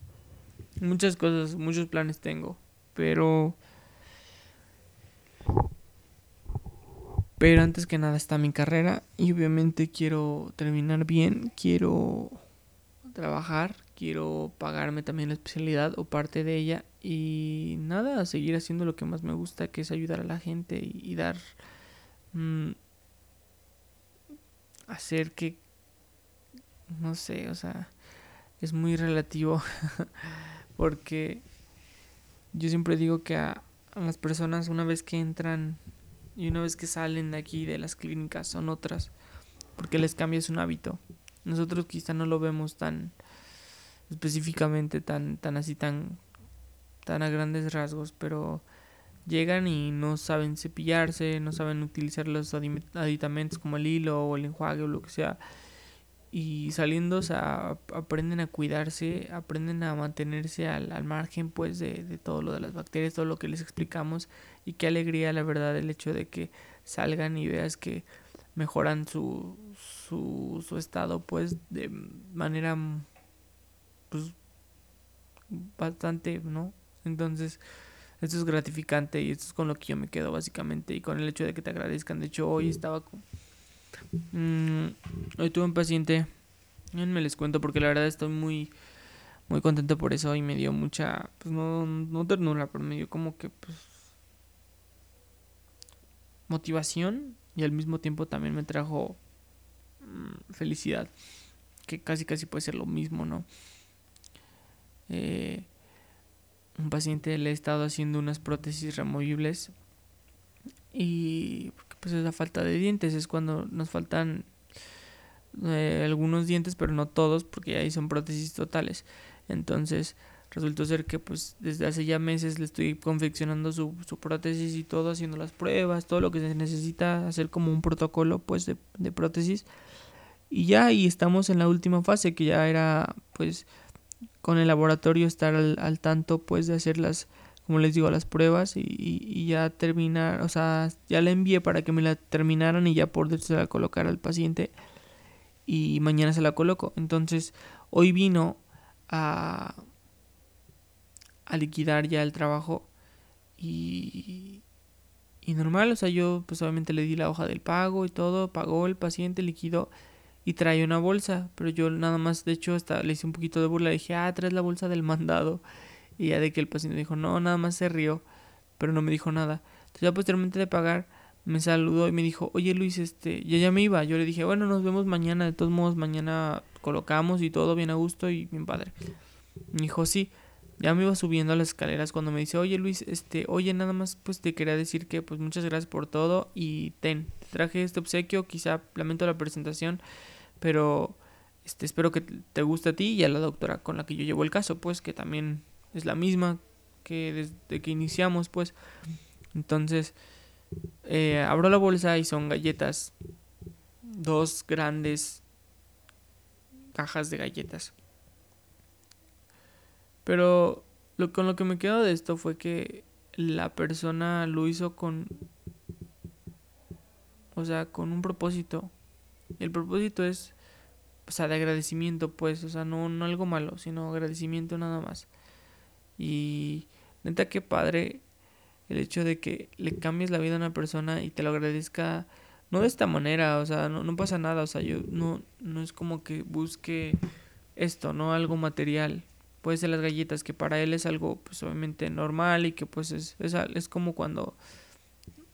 Muchas cosas, muchos planes tengo, pero Pero antes que nada está mi carrera y obviamente quiero terminar bien, quiero trabajar, quiero pagarme también la especialidad o parte de ella y nada, seguir haciendo lo que más me gusta, que es ayudar a la gente y, dar... Mm, hacer que... No sé, o sea, es muy relativo porque yo siempre digo que a las personas una vez que entran y una vez que salen de aquí de las clínicas son otras, porque les cambias un hábito. Nosotros quizá no lo vemos tan específicamente, tan, tan así, tan, tan a grandes rasgos, pero llegan y no saben cepillarse, no saben utilizar los aditamentos como el hilo o el enjuague o lo que sea y saliendo, o sea, aprenden a cuidarse, aprenden a mantenerse al, al margen, pues, de, de, todo lo de las bacterias, todo lo que les explicamos, y qué alegría, la verdad, el hecho de que salgan y veas que mejoran su, su, su estado, pues, de manera, pues, bastante, ¿no? Entonces, esto es gratificante y esto es con lo que yo me quedo, básicamente, y con el hecho de que te agradezcan. De hecho, hoy estaba con Mm, hoy tuve un paciente. Me les cuento porque la verdad estoy muy muy contento por eso y me dio mucha pues no no ternura, pero me dio como que pues motivación y al mismo tiempo también me trajo mm, felicidad, que casi casi puede ser lo mismo, ¿no? Eh, un paciente le he estado haciendo unas prótesis removibles y pues es la falta de dientes, es cuando nos faltan eh, algunos dientes, pero no todos, porque ahí son prótesis totales. Entonces, resultó ser que pues desde hace ya meses le estoy confeccionando su, su prótesis y todo, haciendo las pruebas, todo lo que se necesita hacer como un protocolo pues de, de prótesis. Y ya y estamos en la última fase, que ya era pues con el laboratorio estar al, al tanto pues de hacer las como les digo, las pruebas y, y, ya terminar, o sea, ya la envié para que me la terminaran y ya por la colocar al paciente y mañana se la coloco. Entonces, hoy vino a, a liquidar ya el trabajo y, y normal, o sea, yo pues obviamente le di la hoja del pago y todo, pagó el paciente, liquidó y trae una bolsa, pero yo nada más, de hecho, hasta le hice un poquito de burla, le dije, ah, traes la bolsa del mandado Y ya de que el paciente dijo, no, nada más se rió, pero no me dijo nada. Entonces ya posteriormente de pagar, me saludó y me dijo, oye Luis, este, ya ya me iba. Yo le dije, bueno, nos vemos mañana, de todos modos, mañana colocamos y todo bien a gusto y bien padre. Me dijo, sí, ya me iba subiendo a las escaleras cuando me dice, oye Luis, este, oye, nada más, pues te quería decir que, pues muchas gracias por todo y ten, te traje este obsequio, quizá lamento la presentación, pero este, espero que te guste a ti y a la doctora con la que yo llevo el caso, pues que también es la misma que desde que iniciamos, pues. Entonces, eh, abro la bolsa y son galletas. Dos grandes cajas de galletas. Pero lo, con lo que me quedo de esto fue que la persona lo hizo con... O sea, con un propósito. El propósito es... O sea, de agradecimiento, pues. O sea, no, no algo malo, sino agradecimiento nada más. Y neta, qué padre el hecho de que le cambies la vida a una persona y te lo agradezca. No de esta manera, o sea, no, no pasa nada. O sea, yo no, no es como que busque esto, no algo material. Puede ser las galletas, que para él es algo, pues obviamente normal y que pues es, es, es como cuando.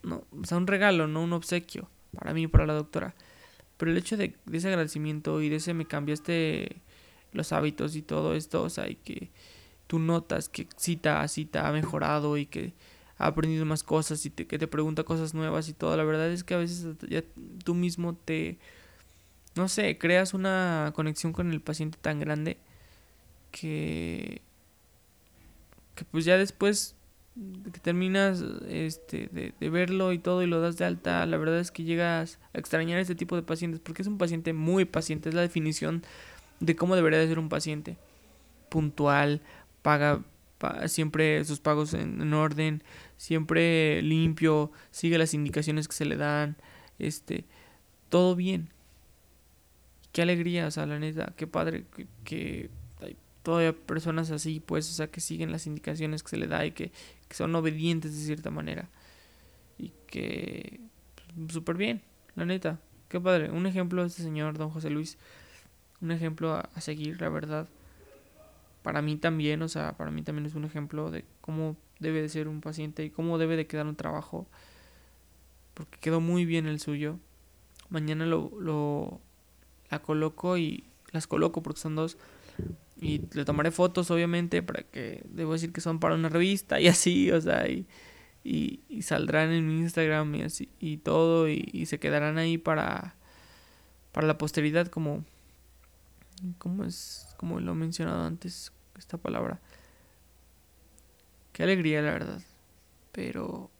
No, o sea, un regalo, no un obsequio. Para mí, para la doctora. Pero el hecho de, de ese agradecimiento y de ese me cambiaste los hábitos y todo esto, o sea, y que tú notas que cita a cita ha mejorado y que ha aprendido más cosas y que te pregunta cosas nuevas y todo. La verdad es que a veces ya tú mismo te, no sé, creas una conexión con el paciente tan grande que, que pues ya después que terminas este, de, de, verlo y todo y lo das de alta, la verdad es que llegas a extrañar este tipo de pacientes porque es un paciente muy paciente, es la definición de cómo debería de ser un paciente. Puntual, paga siempre sus pagos en, orden, siempre limpio, sigue las indicaciones que se le dan, este, todo bien. Qué alegría, o sea, la neta, qué padre que, hay todavía personas así, pues, o sea, que siguen las indicaciones que se le da y que, son obedientes de cierta manera. Y que, pues, súper bien, la neta, qué padre. Un ejemplo de este señor, don José Luis, un ejemplo a seguir, la verdad para mí también, o sea, para mí también es un ejemplo de cómo debe de ser un paciente y cómo debe de quedar un trabajo. Porque quedó muy bien el suyo. Mañana lo, lo la coloco y las coloco porque son dos. Y le tomaré fotos, obviamente, para que debo decir que son para una revista y así, o sea, y, y, saldrán en mi Instagram y así, y todo, y, y se quedarán ahí para, para la posteridad como, como es como lo he mencionado antes, esta palabra. Qué alegría, la verdad. Pero,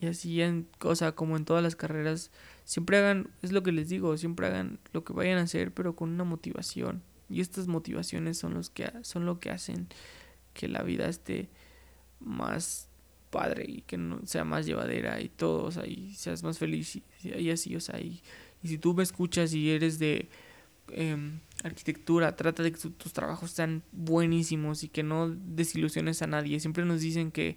y así en cosa como en todas las carreras, siempre hagan, es lo que les digo, siempre hagan lo que vayan a hacer, pero con una motivación. Y estas motivaciones son, los que, son lo que hacen que la vida esté más padre y que no sea más llevadera y todo, o sea, y seas más feliz y, así, o sea, y, y si tú me escuchas y eres de Em, arquitectura, trata de que tus trabajos sean buenísimos y que no desilusiones a nadie. Siempre nos dicen que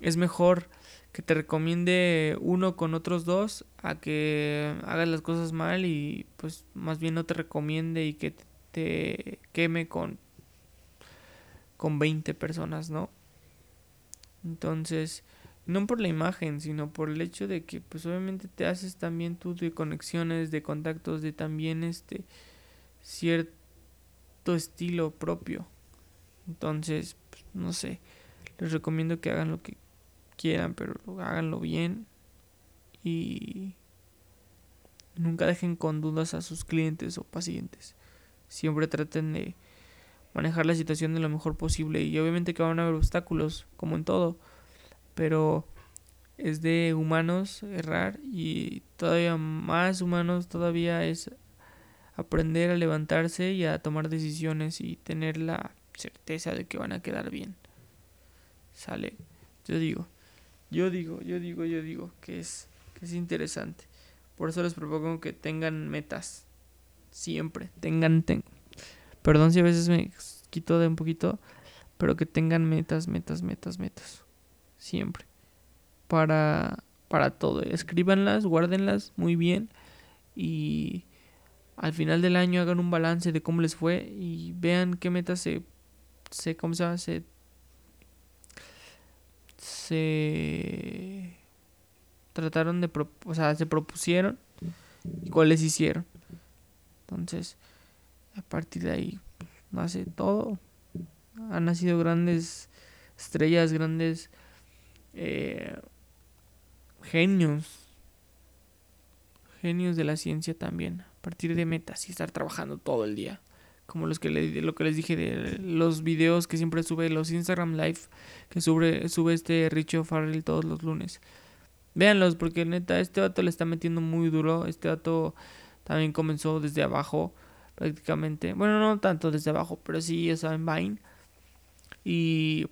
es mejor que te recomiende uno con otros dos a que hagas las cosas mal y pues más bien no te recomiende y que te queme con con 20 personas, ¿no? Entonces, no por la imagen, sino por el hecho de que pues obviamente te haces también tú de conexiones, de contactos, de también este cierto estilo propio. Entonces, pues, no sé, les recomiendo que hagan lo que quieran, pero háganlo bien y nunca dejen con dudas a sus clientes o pacientes. Siempre traten de manejar la situación de lo mejor posible y obviamente que van a haber obstáculos, como en todo pero es de humanos errar y todavía más humanos todavía es aprender a levantarse y a tomar decisiones y tener la certeza de que van a quedar bien. Sale. Yo digo, yo digo, yo digo, yo digo que es que es interesante. Por eso les propongo que tengan metas. Siempre, tengan, Perdón si a veces me quito de un poquito, pero que tengan metas, metas, metas, metas siempre. Para, para todo. Escríbanlas, guárdenlas muy bien y al final del año hagan un balance de cómo les fue y vean qué metas se se ¿cómo se? Se, trataron de, o sea, se propusieron y cuáles hicieron. Entonces, a partir de ahí nace todo. Han nacido grandes estrellas, grandes eh, genios, genios de la ciencia también, partir de metas y estar trabajando todo el día. Como los que le, lo que les dije de los videos que siempre sube, los Instagram Live que sube, sube este Richo Farrell todos los lunes. Véanlos, porque neta, este dato le está metiendo muy duro. Este dato también comenzó desde abajo, prácticamente. Bueno, no tanto desde abajo, pero sí, ya saben, Vine. Y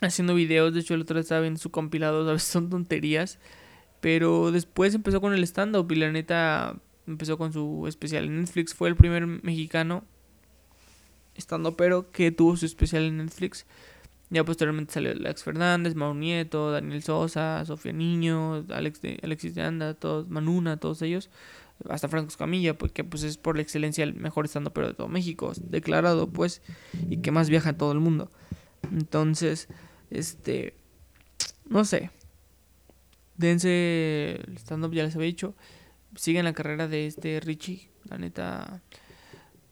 haciendo videos. De hecho, el otro día estaba viendo su compilado. A veces son tonterías. Pero después empezó con el stand-up. Y la neta empezó con su especial en Netflix. Fue el primer mexicano stand pero que tuvo su especial en Netflix. Ya posteriormente salió Alex Fernández, Mau Nieto, Daniel Sosa, Sofía Niño, Alex de, Alexis de Anda, todos, Manuna, todos ellos. Hasta Franco Escamilla, porque pues es por la excelencia el mejor estando pero de todo México, declarado pues, y que más viaja en todo el mundo. Entonces, este, no sé. Dense el stand-up, ya les había dicho. Sigan la carrera de este Richie. La neta,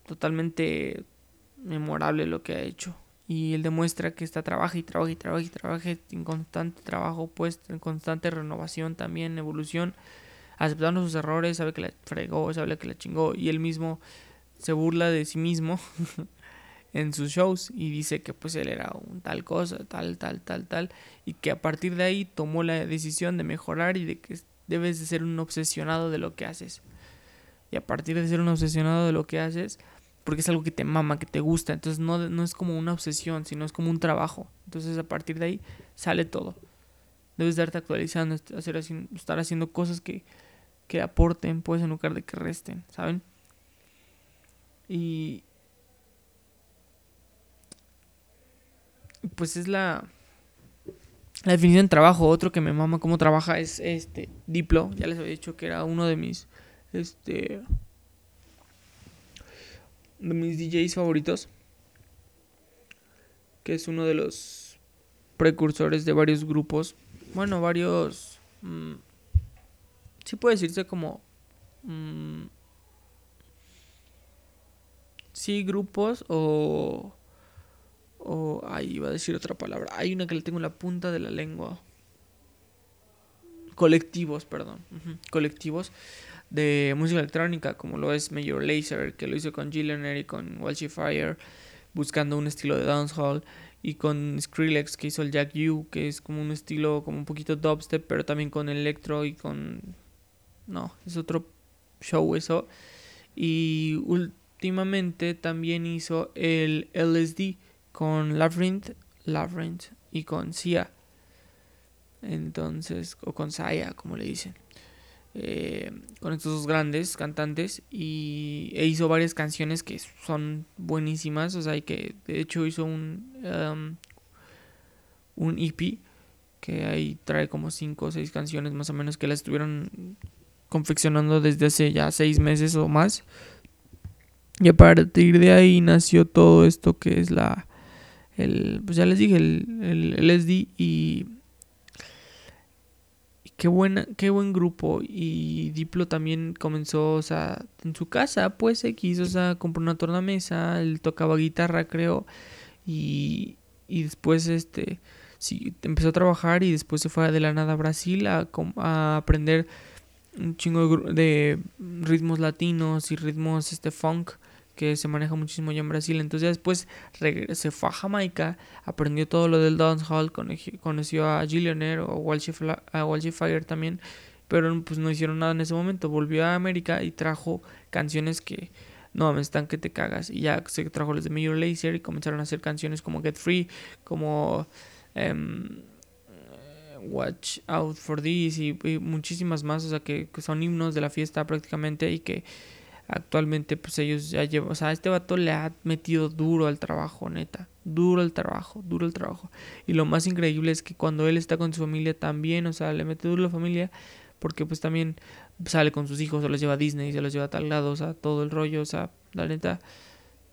totalmente memorable lo que ha hecho. Y él demuestra que está trabaja y trabaja y trabaja y trabaja en constante trabajo, pues en constante renovación también, evolución, aceptando sus errores, sabe que la fregó, sabe que la chingó y él mismo se burla de sí mismo en sus shows y dice que pues él era un tal cosa, tal, tal, tal, tal y que a partir de ahí tomó la decisión de mejorar y de que debes de ser un obsesionado de lo que haces. Y a partir de ser un obsesionado de lo que haces, porque es algo que te mama, que te gusta, entonces no, no es como una obsesión, sino es como un trabajo. Entonces a partir de ahí sale todo. Debes de estarte actualizando, hacer, estar haciendo cosas que, que aporten, pues en lugar de que resten, ¿saben? Y, pues es la, la definición de trabajo. Otro que me mama cómo trabaja es este Diplo. Ya les había dicho que era uno de mis este de mis DJs favoritos. Que es uno de los precursores de varios grupos. Bueno, varios. Mm, sí puede decirse como. Mm, sí, grupos o o ahí iba a decir otra palabra. Hay una que le tengo en la punta de la lengua. Colectivos, perdón. Colectivos de música electrónica, como lo es Major Lazer, que lo hizo con Gillionaire y con Walshy Fire, buscando un estilo de dancehall. Y con Skrillex, que hizo el Jack U, que es como un estilo como un poquito dubstep, pero también con electro y con. No, es otro show eso. Y últimamente también hizo el LSD con Labyrinth, Labyrinth y con Sia. Entonces, o con Saya, como le dicen. Eh, con estos dos grandes cantantes y e hizo varias canciones que son buenísimas, o sea, y que de hecho hizo un um, un EP que ahí trae como 5 o 6 canciones más o menos que las estuvieron confeccionando desde hace ya 6 meses o más. Y a partir de ahí nació todo esto que es la el, pues ya les dije, el, el LSD y, qué, buena, qué buen grupo. Y Diplo también comenzó, o sea, en su casa, pues X, o sea, compró una tornamesa, él tocaba guitarra, creo, y, y después, este, sí, empezó a trabajar y después se fue de la nada a Brasil a, a aprender un chingo de, de, ritmos latinos y ritmos, este, funk que se maneja muchísimo ya en Brasil. Entonces después se fue a Jamaica, aprendió todo lo del dancehall, conoció a Gillionaire o Walshy Fire también, pero pues no hicieron nada en ese momento. Volvió a América y trajo canciones que no me están que te cagas. Y ya se trajo los de Major Lazer y comenzaron a hacer canciones como Get Free, como em, Watch Out for This y, muchísimas más, o sea que son himnos de la fiesta prácticamente y que actualmente pues ellos ya llevan, o sea, este vato le ha metido duro al trabajo, neta, duro el trabajo, duro el trabajo. Y lo más increíble es que cuando él está con su familia también, o sea, le mete duro a la familia porque pues también sale con sus hijos, se los lleva a Disney, se los lleva a tal lado, o sea, todo el rollo, o sea, la neta,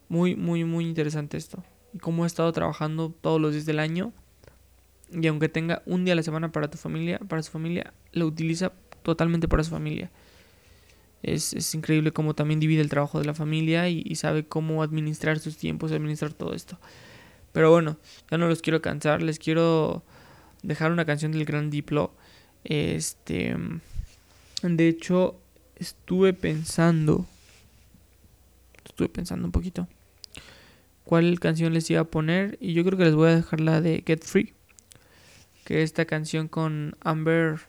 muy, muy, muy interesante esto. y cómo ha estado trabajando todos los días del año. Y aunque tenga un día a la semana para tu familia, para su familia, lo utiliza totalmente para su familia. Es, increíble cómo también divide el trabajo de la familia y, sabe cómo administrar sus tiempos, administrar todo esto. Pero bueno, ya no los quiero cansar, les quiero dejar una canción del Gran Diplo. Este, de hecho, estuve pensando, estuve pensando un poquito cuál canción les iba a poner y yo creo que les voy a dejar la de Get Free, que es esta canción con Amber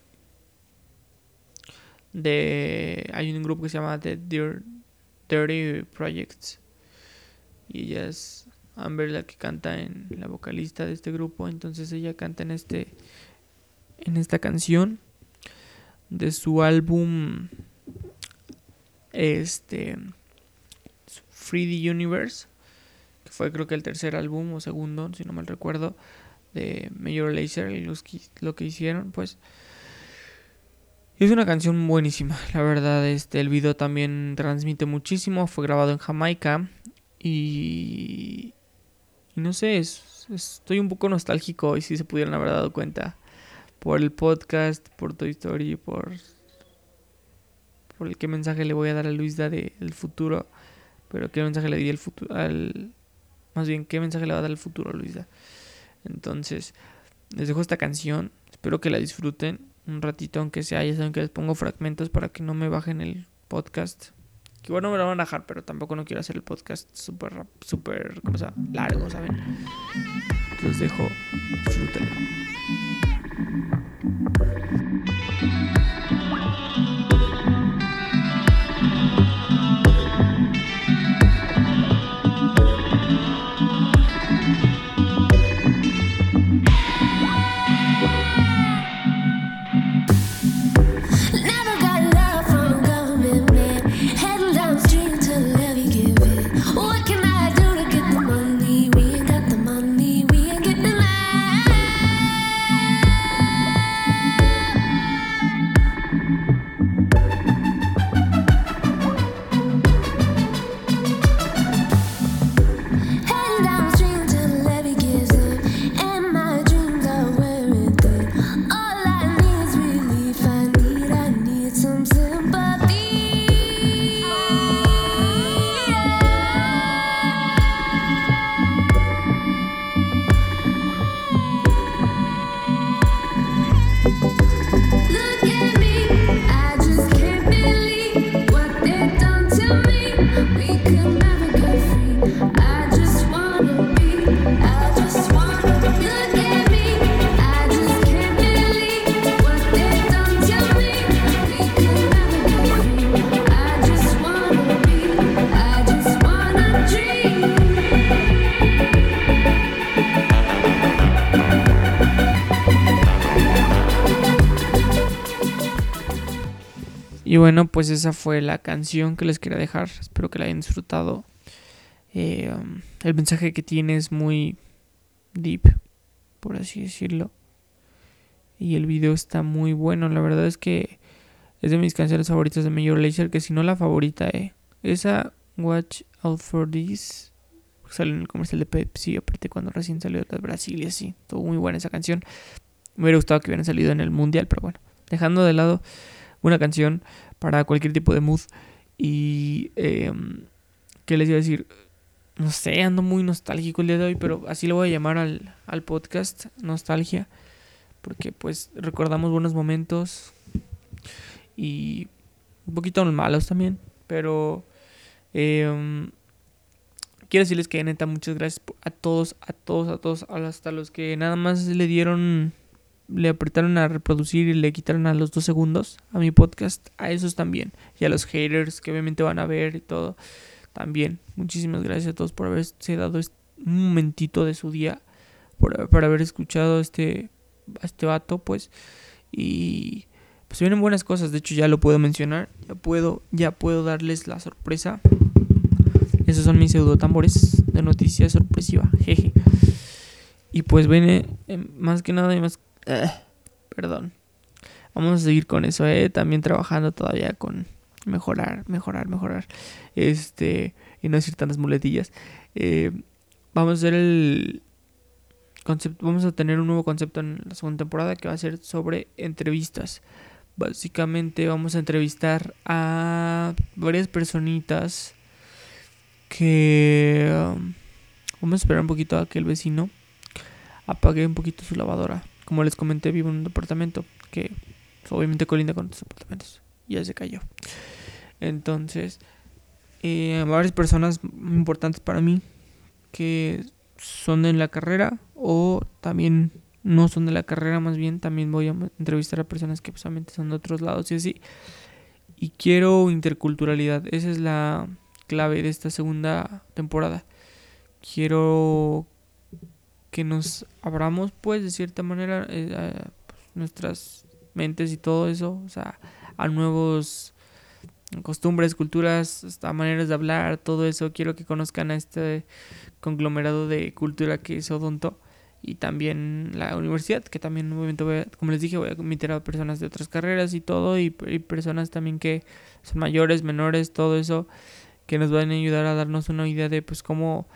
de hay un grupo que se llama The Dirty Projects. Y ella es Amber la que canta en la vocalista de este grupo. Entonces ella canta en este en esta canción de su álbum este 3D Universe que fue creo que el tercer álbum o segundo si no mal recuerdo de Major Lazer y lo que hicieron pues es una canción buenísima, la verdad. Este, el video también transmite muchísimo. Fue grabado en Jamaica. Y. no sé, estoy un poco nostálgico. Y si se pudieran haber dado cuenta. Por el podcast, por Toy Story, por. Por el qué mensaje le voy a dar a Luisa del futuro. Pero qué mensaje le di al futuro. Al, más bien, qué mensaje le va a dar al futuro a Luisa. Entonces, les dejo esta canción. Espero que la disfruten un ratito, aunque sea, ya saben que les pongo fragmentos para que no me bajen el podcast. Que bueno, me lo van a bajar, pero tampoco no quiero hacer el podcast súper, súper, cosa largo, ¿saben? Los dejo, disfrútenlo. Y bueno, pues esa fue la canción que les quería dejar. Espero que la hayan disfrutado. Eh, um, el mensaje que tiene es muy deep, por así decirlo. Y el video está muy bueno. La verdad es que es de mis canciones favoritas de Major Lazer, que si no la favorita, eh. Esa Watch Out for This sale en el comercial de Pepsi, aparte cuando recién salió de Brasil y así. Estuvo muy buena esa canción. Me hubiera gustado que hubieran salido en el mundial, pero bueno, dejando de lado una canción para cualquier tipo de mood. Y, eh, ¿qué les iba a decir? No sé, ando muy nostálgico el día de hoy, pero así lo voy a llamar al, al podcast, nostalgia. Porque pues recordamos buenos momentos y un poquito malos también. Pero eh, quiero decirles que neta, muchas gracias a todos, a todos, a todos, hasta los que nada más le dieron le apretaron a reproducir y le quitaron a los dos segundos a mi podcast, a esos también. Y a los haters que obviamente van a ver y todo. También. Muchísimas gracias a todos por haberse dado un momentito de su día. Por, haber escuchado este, este vato, pues. Y pues vienen buenas cosas. De hecho, ya lo puedo mencionar. Ya puedo, ya puedo darles la sorpresa. Esos son mis pseudo tambores de noticia sorpresiva. Jeje. Y pues viene eh, más que nada y más eh, perdón. Vamos a seguir con eso, ¿eh? También trabajando todavía con mejorar, mejorar, mejorar. Este, y no decir tantas muletillas. Eh, vamos a hacer el concepto, vamos a tener un nuevo concepto en la segunda temporada que va a ser sobre entrevistas. Básicamente vamos a entrevistar a varias personitas que um, vamos a esperar un poquito a que el vecino apague un poquito su lavadora. Como les comenté, vivo en un departamento que obviamente colinda con otros departamentos. Ya se cayó. Entonces, eh, varias personas importantes para mí que son de la carrera o también no son de la carrera, más bien también voy a entrevistar a personas que solamente son de otros lados y así. Y quiero interculturalidad, esa es la clave de esta segunda temporada. Quiero que nos abramos, pues, de cierta manera, eh, pues, nuestras mentes y todo eso, o sea, a nuevos costumbres, culturas, hasta maneras de hablar, todo eso. Quiero que conozcan a este conglomerado de cultura que es Odonto y también la universidad, que también voy a, como les dije, voy a invitar a personas de otras carreras y todo, y, personas también que son mayores, menores, todo eso, que nos van a ayudar a darnos una idea de pues cómo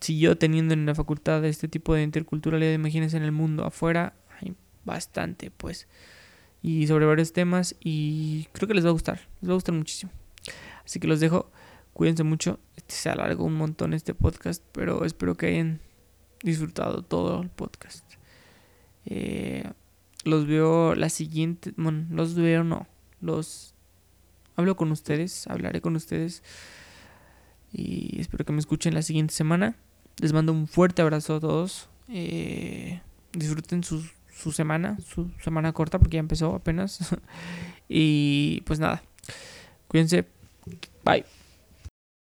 si yo teniendo en la facultad este tipo de interculturalidad, imagínense en el mundo afuera, hay bastante pues y sobre varios temas y creo que les va a gustar, les va a gustar muchísimo. Así que los dejo, cuídense mucho, este se alargó un montón este podcast, pero espero que hayan disfrutado todo el podcast. Eh, los veo la siguiente, bueno, los veo no, los hablo con ustedes, hablaré con ustedes y espero que me escuchen la siguiente semana. Les mando un fuerte abrazo a todos. Eh, disfruten sus su semana, su semana corta porque ya empezó apenas. y pues nada, cuídense. Bye.